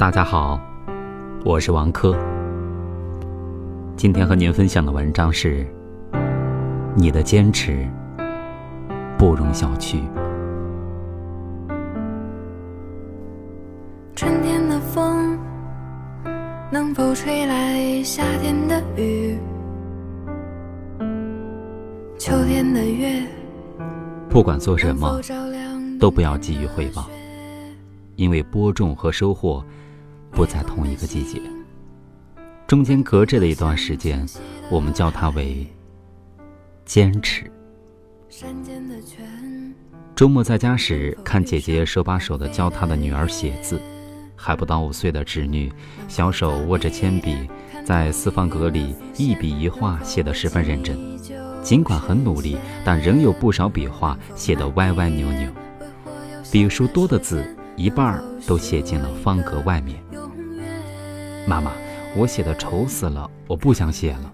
大家好，我是王珂。今天和您分享的文章是：你的坚持不容小觑。春天的风能否吹来夏天的雨？秋天的月不管做什么，都不要急于回报，因为播种和收获不在同一个季节，中间隔着的一段时间，我们叫它为坚持。周末在家时，看姐姐手把手的教她的女儿写字。还不到五岁的侄女，小手握着铅笔，在四方格里一笔一画写得十分认真。尽管很努力，但仍有不少笔画写得歪歪扭扭。笔数多的字，一半都写进了方格外面。妈妈，我写的丑死了，我不想写了。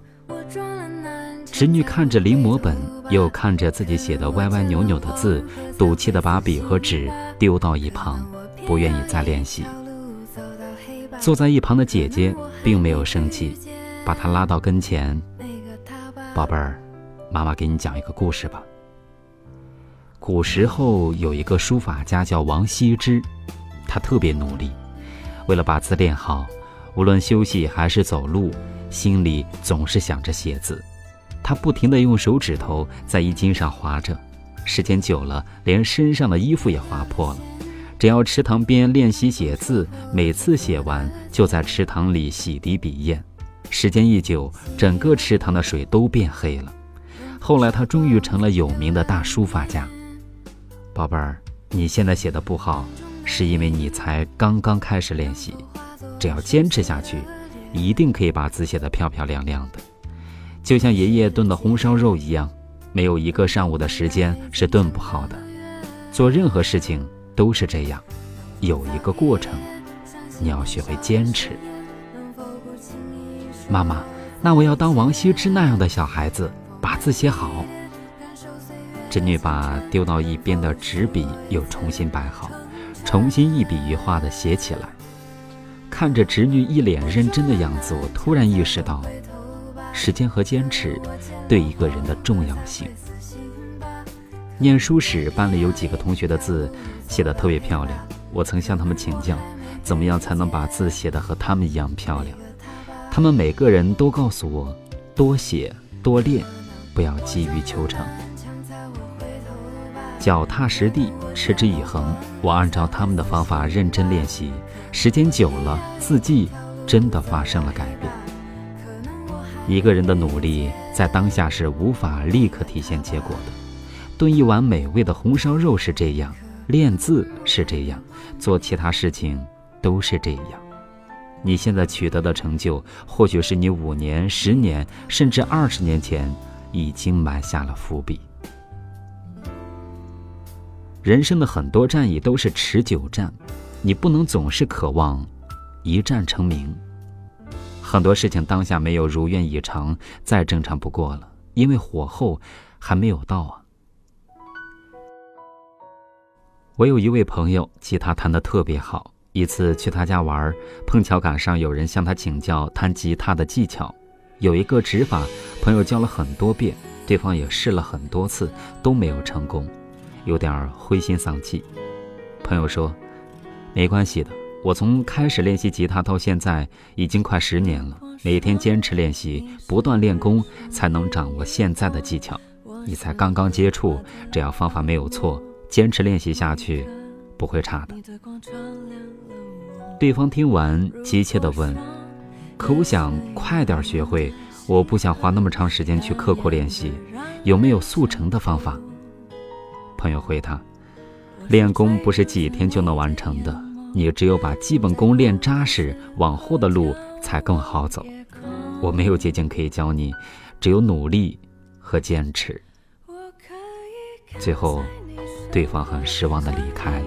侄女看着临摹本，又看着自己写的歪歪扭扭的字，赌气地把笔和纸丢到一旁，不愿意再练习。坐在一旁的姐姐并没有生气，把她拉到跟前：“宝贝儿，妈妈给你讲一个故事吧。古时候有一个书法家叫王羲之，他特别努力，为了把字练好，无论休息还是走路，心里总是想着写字。他不停地用手指头在衣襟上划着，时间久了，连身上的衣服也划破了。”只要池塘边练习写字，每次写完就在池塘里洗涤笔砚，时间一久，整个池塘的水都变黑了。后来他终于成了有名的大书法家。宝贝儿，你现在写的不好，是因为你才刚刚开始练习。只要坚持下去，一定可以把字写得漂漂亮亮的，就像爷爷炖的红烧肉一样，没有一个上午的时间是炖不好的。做任何事情。都是这样，有一个过程，你要学会坚持。妈妈，那我要当王羲之那样的小孩子，把字写好。侄女把丢到一边的纸笔又重新摆好，重新一笔一画的写起来。看着侄女一脸认真的样子，我突然意识到，时间和坚持对一个人的重要性。念书时，班里有几个同学的字写得特别漂亮，我曾向他们请教，怎么样才能把字写得和他们一样漂亮？他们每个人都告诉我，多写多练，不要急于求成，脚踏实地，持之以恒。我按照他们的方法认真练习，时间久了，字迹真的发生了改变。一个人的努力在当下是无法立刻体现结果的。炖一碗美味的红烧肉是这样，练字是这样，做其他事情都是这样。你现在取得的成就，或许是你五年、十年，甚至二十年前已经埋下了伏笔。人生的很多战役都是持久战，你不能总是渴望一战成名。很多事情当下没有如愿以偿，再正常不过了，因为火候还没有到啊。我有一位朋友，吉他弹得特别好。一次去他家玩，碰巧赶上有人向他请教弹吉他的技巧。有一个指法，朋友教了很多遍，对方也试了很多次，都没有成功，有点灰心丧气。朋友说：“没关系的，我从开始练习吉他到现在已经快十年了，每天坚持练习，不断练功，才能掌握现在的技巧。你才刚刚接触，只要方法没有错。”坚持练习下去，不会差的。对方听完，急切地问：“可我想快点学会，我不想花那么长时间去刻苦练习，有没有速成的方法？”朋友回他：“练功不是几天就能完成的，你只有把基本功练扎实，往后的路才更好走。我没有捷径可以教你，只有努力和坚持。”最后。对方很失望的离开了。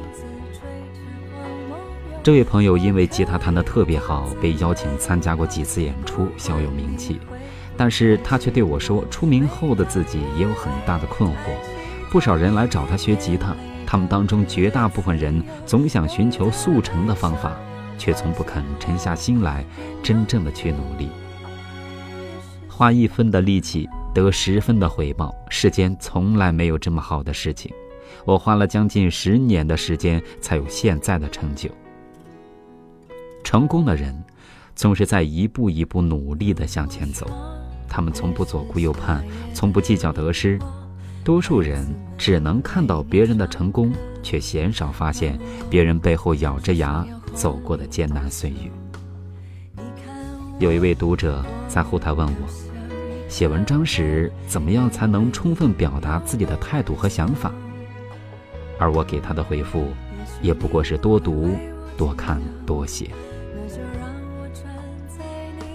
这位朋友因为吉他弹得特别好，被邀请参加过几次演出，小有名气。但是他却对我说，出名后的自己也有很大的困惑。不少人来找他学吉他，他们当中绝大部分人总想寻求速成的方法，却从不肯沉下心来，真正的去努力。花一分的力气得十分的回报，世间从来没有这么好的事情。我花了将近十年的时间，才有现在的成就。成功的人，总是在一步一步努力地向前走，他们从不左顾右盼，从不计较得失。多数人只能看到别人的成功，却鲜少发现别人背后咬着牙走过的艰难岁月。有一位读者在后台问我，写文章时怎么样才能充分表达自己的态度和想法？而我给他的回复，也不过是多读、多看、多写。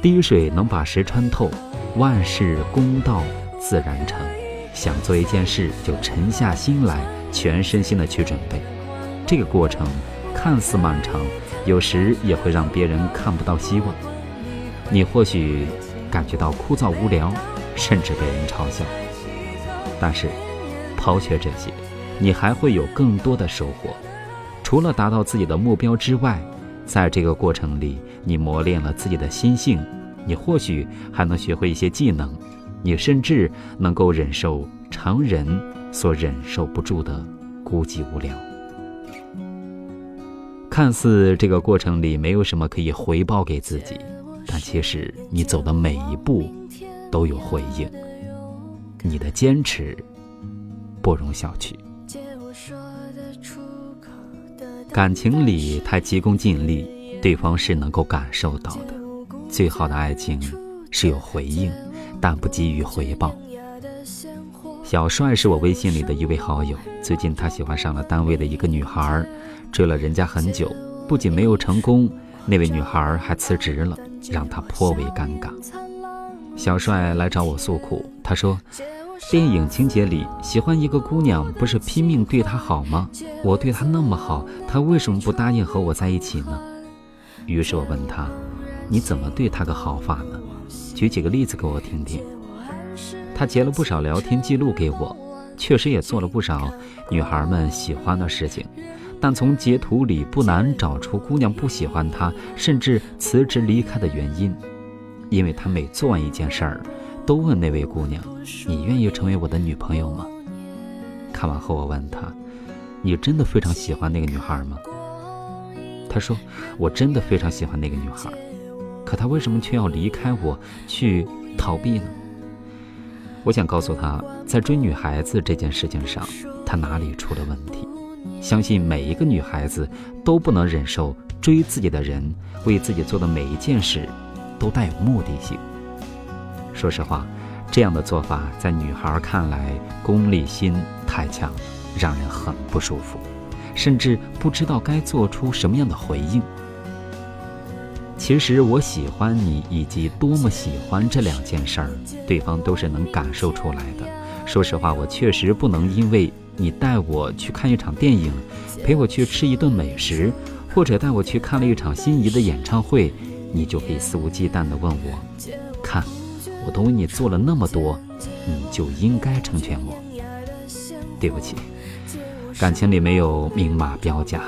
滴水能把石穿透，万事公道自然成。想做一件事，就沉下心来，全身心的去准备。这个过程看似漫长，有时也会让别人看不到希望。你或许感觉到枯燥无聊，甚至被人嘲笑。但是，抛却这些，你还会有更多的收获。除了达到自己的目标之外，在这个过程里，你磨练了自己的心性，你或许还能学会一些技能。你甚至能够忍受常人所忍受不住的孤寂无聊。看似这个过程里没有什么可以回报给自己，但其实你走的每一步都有回应。你的坚持不容小觑。感情里太急功近利，对方是能够感受到的。最好的爱情是有回应。但不给予回报。小帅是我微信里的一位好友，最近他喜欢上了单位的一个女孩，追了人家很久，不仅没有成功，那位女孩还辞职了，让他颇为尴尬。小帅来找我诉苦，他说：“电影情节里喜欢一个姑娘，不是拼命对她好吗？我对她那么好，她为什么不答应和我在一起呢？”于是我问他：“你怎么对她个好法呢？”举几个例子给我听听。他截了不少聊天记录给我，确实也做了不少女孩们喜欢的事情，但从截图里不难找出姑娘不喜欢他，甚至辞职离开的原因。因为他每做完一件事儿，都问那位姑娘：“你愿意成为我的女朋友吗？”看完后，我问他：“你真的非常喜欢那个女孩吗？”他说：“我真的非常喜欢那个女孩。”可他为什么却要离开我去逃避呢？我想告诉他，在追女孩子这件事情上，他哪里出了问题？相信每一个女孩子都不能忍受追自己的人为自己做的每一件事都带有目的性。说实话，这样的做法在女孩看来功利心太强，让人很不舒服，甚至不知道该做出什么样的回应。其实我喜欢你以及多么喜欢这两件事儿，对方都是能感受出来的。说实话，我确实不能因为你带我去看一场电影，陪我去吃一顿美食，或者带我去看了一场心仪的演唱会，你就可以肆无忌惮地问我：看，我都为你做了那么多，你就应该成全我。对不起，感情里没有明码标价，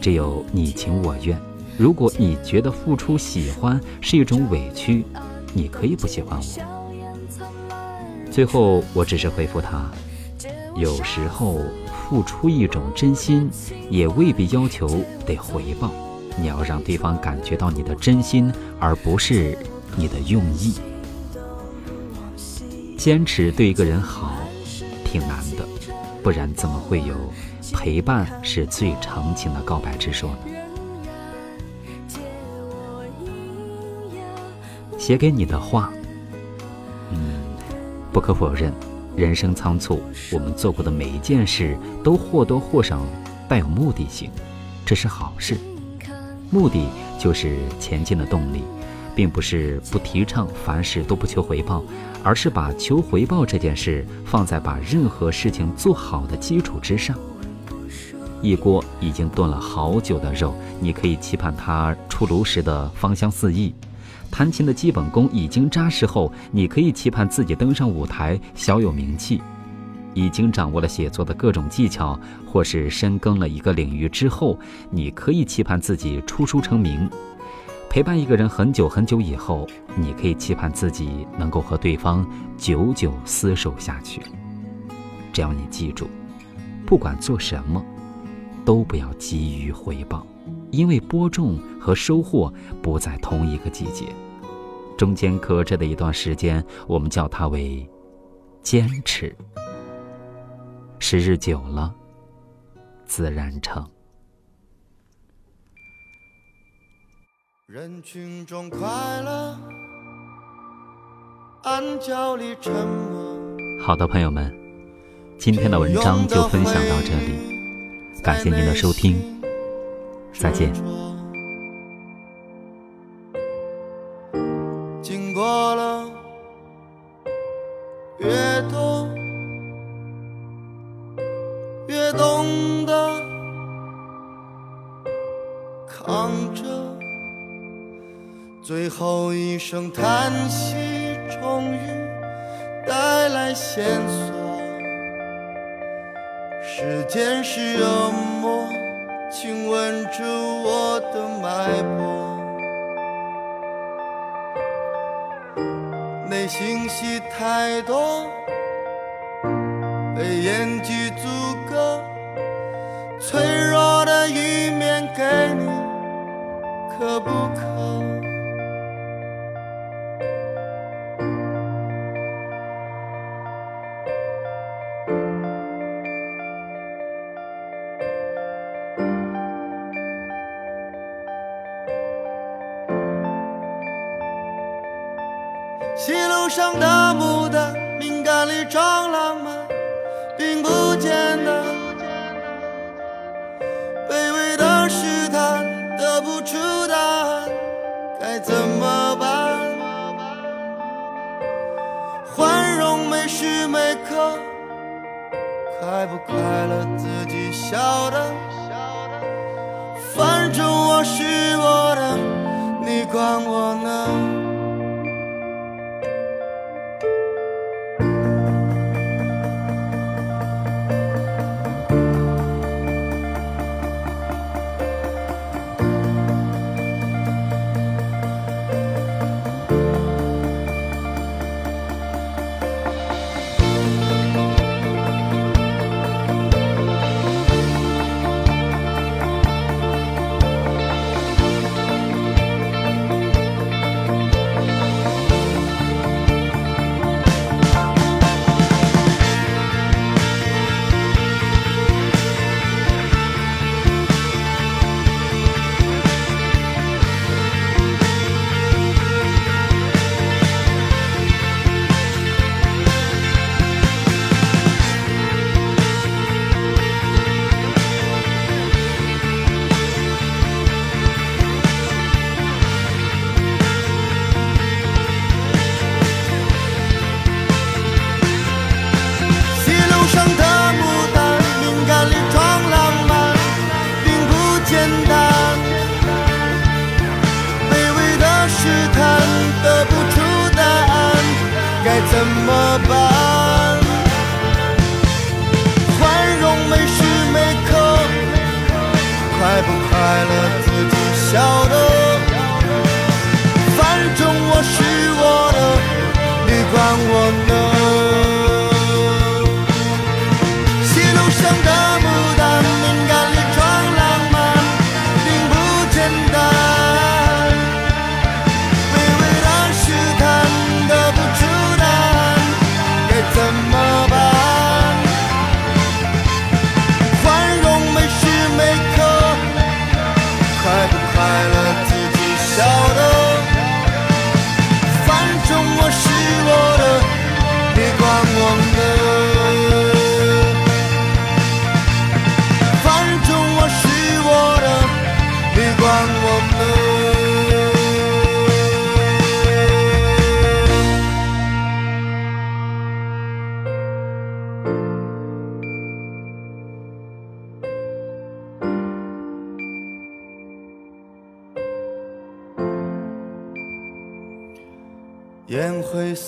只有你情我愿。如果你觉得付出喜欢是一种委屈，你可以不喜欢我。最后，我只是回复他：有时候付出一种真心，也未必要求得回报。你要让对方感觉到你的真心，而不是你的用意。坚持对一个人好，挺难的，不然怎么会有陪伴是最长情的告白之说呢？写给你的话，嗯，不可否认，人生仓促，我们做过的每一件事都或多或少带有目的性，这是好事。目的就是前进的动力，并不是不提倡凡事都不求回报，而是把求回报这件事放在把任何事情做好的基础之上。一锅已经炖了好久的肉，你可以期盼它出炉时的芳香四溢。弹琴的基本功已经扎实后，你可以期盼自己登上舞台小有名气。已经掌握了写作的各种技巧，或是深耕了一个领域之后，你可以期盼自己出书成名。陪伴一个人很久很久以后，你可以期盼自己能够和对方久久厮守下去。只要你记住，不管做什么，都不要急于回报，因为播种和收获不在同一个季节，中间隔着的一段时间，我们叫它为坚持。时日久了，自然成。人群中快乐，暗角里沉默。好的，朋友们，今天的文章就分享到这里，感谢您的收听，再见。经过了越多，越懂得扛着。最后一声叹息，终于带来线索。时间是恶魔，请吻住我的脉搏。内心戏太多，被演技阻隔。脆弱的一面给你，可不可？上的牡丹，敏感里装浪漫，并不简单。卑微的试探，得不出答案，该怎么办？宽容每时每刻，快不快乐自己晓得。反正我是我的，你管我呢？怎么办？宽容每时每刻，快不快乐？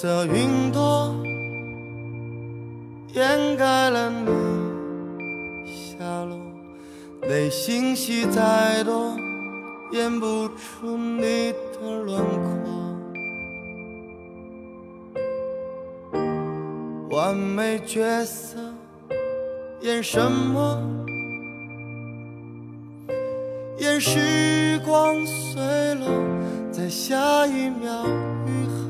色云朵掩盖了你下落，内心戏太多，演不出你的轮廓。完美角色演什么？演时光碎了，在下一秒愈合。